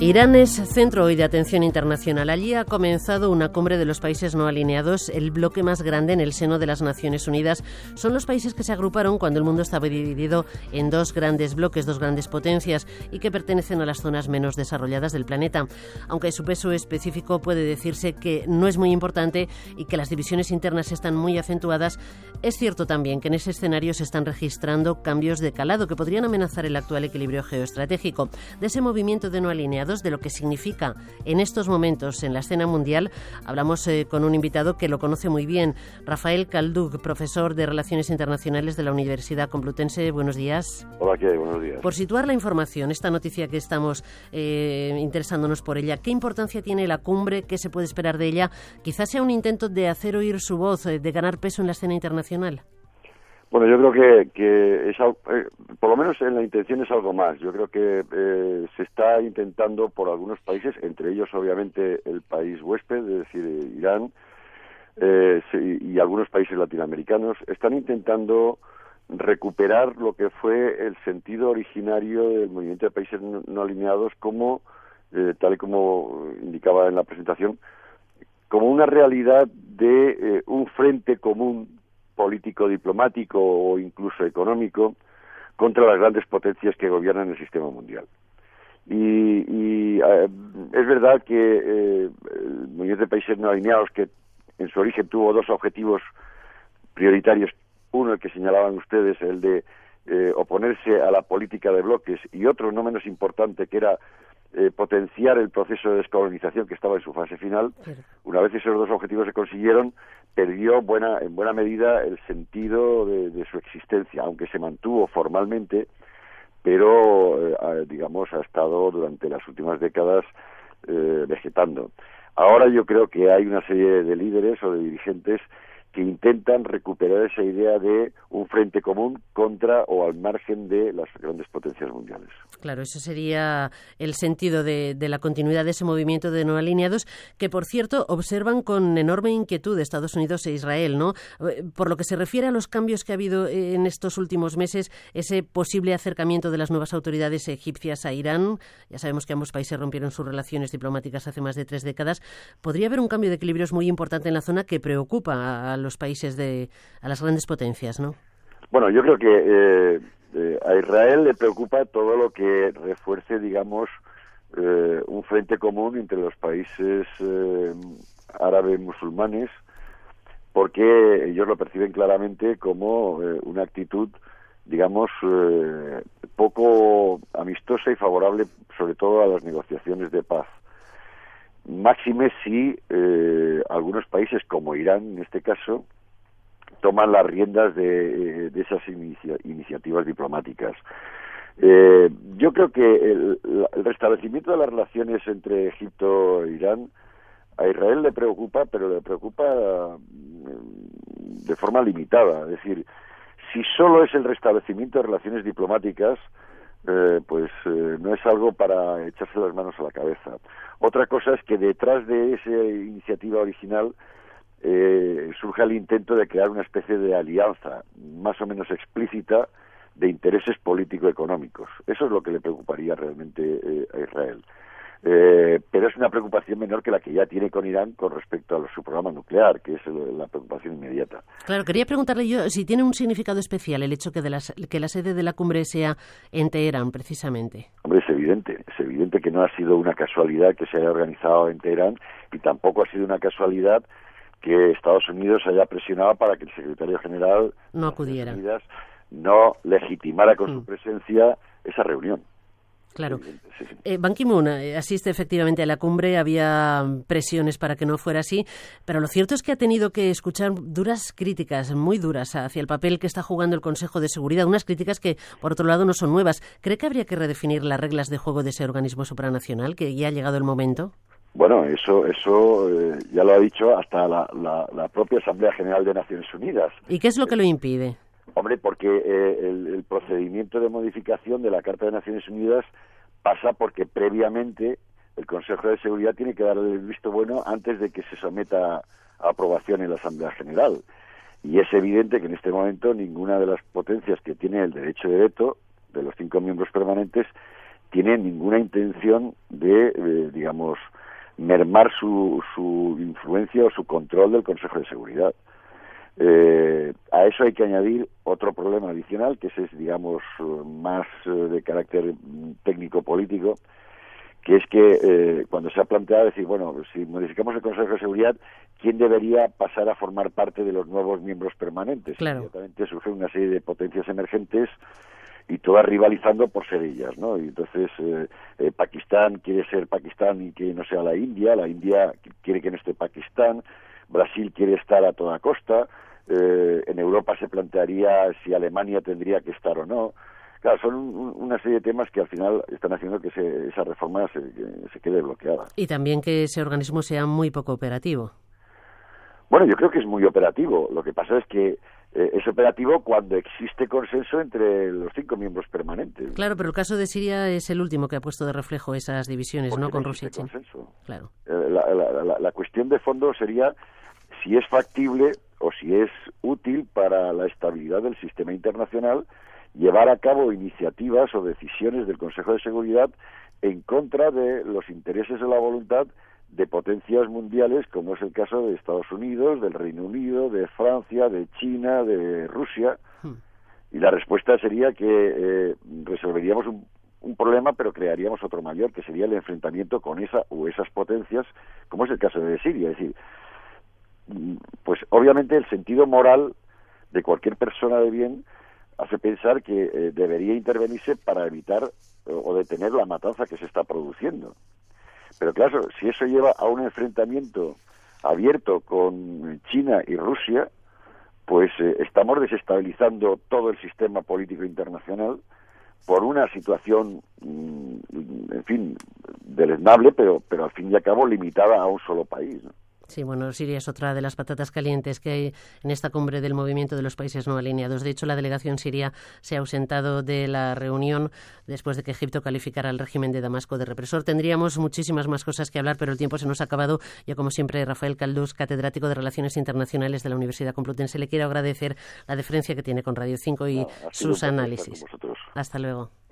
Irán es centro hoy de atención internacional. Allí ha comenzado una cumbre de los países no alineados, el bloque más grande en el seno de las Naciones Unidas. Son los países que se agruparon cuando el mundo estaba dividido en dos grandes bloques, dos grandes potencias y que pertenecen a las zonas menos desarrolladas del planeta. Aunque su peso específico puede decirse que no es muy importante y que las divisiones internas están muy acentuadas, es cierto también que en ese escenario se están registrando cambios de calado que podrían amenazar el actual equilibrio geoestratégico. De ese movimiento de no alineados de lo que significa en estos momentos en la escena mundial, hablamos eh, con un invitado que lo conoce muy bien, Rafael Caldug, profesor de Relaciones Internacionales de la Universidad Complutense. Buenos días. Hola, ¿qué hay? Buenos días. Por situar la información, esta noticia que estamos eh, interesándonos por ella, ¿qué importancia tiene la cumbre? ¿Qué se puede esperar de ella? Quizás sea un intento de hacer oír su voz, eh, de ganar peso en la escena internacional. Bueno, yo creo que, que es, eh, por lo menos en la intención es algo más. Yo creo que eh, se está intentando por algunos países, entre ellos obviamente el país huésped, es decir, Irán, eh, y algunos países latinoamericanos, están intentando recuperar lo que fue el sentido originario del movimiento de países no, alineados como, tal y como indicaba en la presentación, como una realidad de un frente común político, diplomático o incluso económico contra las grandes potencias que gobiernan el sistema mundial. Y, eh, es verdad que eh, el movimiento de países no alineados, que en su origen tuvo dos objetivos prioritarios, uno el que señalaban ustedes, el de eh, oponerse a la política de bloques, y otro no menos importante, que era eh, potenciar el proceso de descolonización que estaba en su fase final. Una vez esos dos objetivos se consiguieron, perdió buena, en buena medida el sentido de, su existencia, aunque se mantuvo formalmente, pero, eh, digamos, ha estado durante las últimas décadas eh, vegetando. Ahora yo creo que hay una serie de líderes o de dirigentes que intentan recuperar esa idea de un frente común contra o al margen de las grandes potencias mundiales. Claro, ese sería el sentido de, la continuidad de ese movimiento de no alineados, que por cierto observan con enorme inquietud Estados Unidos e Israel, ¿no? Eh, por lo que se refiere a los cambios que ha habido en estos últimos meses, ese posible acercamiento de las nuevas autoridades egipcias a Irán, ya sabemos que ambos países rompieron sus relaciones diplomáticas hace más de tres décadas, podría haber un cambio de equilibrios muy importante en la zona que preocupa a los países de, a las grandes potencias, ¿no? Bueno, yo creo que eh, eh, a Israel le preocupa todo lo que refuerce, digamos, eh, un frente común entre los países árabes musulmanes, porque ellos lo perciben claramente como una actitud, digamos, poco amistosa y favorable, sobre todo a las negociaciones de paz máxime si eh, algunos países como Irán en este caso toman las riendas de, eh, esas iniciativas diplomáticas. Eh, yo creo que el, restablecimiento de las relaciones entre Egipto e Irán a Israel le preocupa, pero le preocupa mm, de forma limitada. Es decir, si solo es el restablecimiento de relaciones diplomáticas, eh, pues eh, no es algo para echarse las manos a la cabeza. Otra cosa es que detrás de esa iniciativa original eh, surge el intento de crear una especie de alianza más o menos explícita de intereses político-económicos. Eso es lo que le preocuparía realmente a Israel. Eh, pero es una preocupación menor que la que ya tiene con Irán con respecto a su programa nuclear, que es la preocupación inmediata. Claro, quería preguntarle yo si tiene un significado especial el hecho que, de que la sede de la cumbre sea en Teherán, precisamente. Hombre, es evidente, es evidente que no ha sido una casualidad que se haya organizado en Teherán y tampoco ha sido una casualidad que Estados Unidos haya presionado para que el secretario general no acudiera, no legitimara con su presencia esa reunión. Claro. Eh, Ban Ki-moon eh, asiste efectivamente a la cumbre, había presiones para que no fuera así, pero lo cierto es que ha tenido que escuchar duras críticas, muy duras, hacia el papel que está jugando el Consejo de Seguridad, unas críticas que, por otro lado, no son nuevas. ¿Cree que habría que redefinir las reglas de juego de ese organismo supranacional, que ya ha llegado el momento? Bueno, eso, eso eh, ya lo ha dicho hasta la, la propia Asamblea General de Naciones Unidas. ¿Y qué es lo que lo impide? Hombre, porque eh, el, procedimiento de modificación de la Carta de Naciones Unidas pasa porque previamente el Consejo de Seguridad tiene que dar el visto bueno antes de que se someta a aprobación en la Asamblea General. Y es evidente que en este momento ninguna de las potencias que tiene el derecho de veto, de los cinco miembros permanentes, tiene ninguna intención de, eh, digamos, mermar su, su influencia o su control del Consejo de Seguridad. Eh, a eso hay que añadir otro problema adicional, que es, digamos, más eh, de carácter técnico-político, que es que eh, cuando se ha planteado decir, bueno, si modificamos el Consejo de Seguridad, ¿quién debería pasar a formar parte de los nuevos miembros permanentes? Claro. Inmediatamente surge una serie de potencias emergentes y todas rivalizando por ser ellas, ¿no? Y entonces eh, eh, Pakistán quiere ser Pakistán y que no sea la India, la India quiere que no esté Pakistán, Brasil quiere estar a toda costa, eh, en Europa se plantearía si Alemania tendría que estar o no. Claro, son una serie de temas que al final están haciendo que esa reforma se, se quede bloqueada. Y también que ese organismo sea muy poco operativo. Bueno, yo creo que es muy operativo. Lo que pasa es que eh, es operativo cuando existe consenso entre los cinco miembros permanentes. Claro, pero el caso de Siria es el último que ha puesto de reflejo esas divisiones, ¿no? Con Rusia y China. Claro. Eh, la, la, cuestión de fondo sería si es factible o si es útil para la estabilidad del sistema internacional llevar a cabo iniciativas o decisiones del Consejo de Seguridad en contra de los intereses de la voluntad de potencias mundiales, como es el caso de Estados Unidos, del Reino Unido, de Francia, de China, de Rusia. Hmm. Y la respuesta sería que eh, resolveríamos un, un, problema, pero crearíamos otro mayor, que sería el enfrentamiento con esa o esas potencias, como es el caso de Siria. Es decir, pues obviamente el sentido moral de cualquier persona de bien hace pensar que eh, debería intervenirse para evitar o detener la matanza que se está produciendo. Pero claro, si eso lleva a un enfrentamiento abierto con China y Rusia, pues eh, estamos desestabilizando todo el sistema político internacional por una situación, mm, en fin, deleznable, pero, pero al fin y al cabo limitada a un solo país. ¿no? Sí, bueno, Siria es otra de las patatas calientes que hay en esta cumbre del movimiento de los países no alineados. De hecho, la delegación siria se ha ausentado de la reunión después de que Egipto calificara al régimen de Damasco de represor. Tendríamos muchísimas más cosas que hablar, pero el tiempo se nos ha acabado. Ya como siempre, Rafael Caldús, catedrático de Relaciones Internacionales de la Universidad Complutense, le quiero agradecer la deferencia que tiene con Radio 5 y sus análisis. Hasta luego.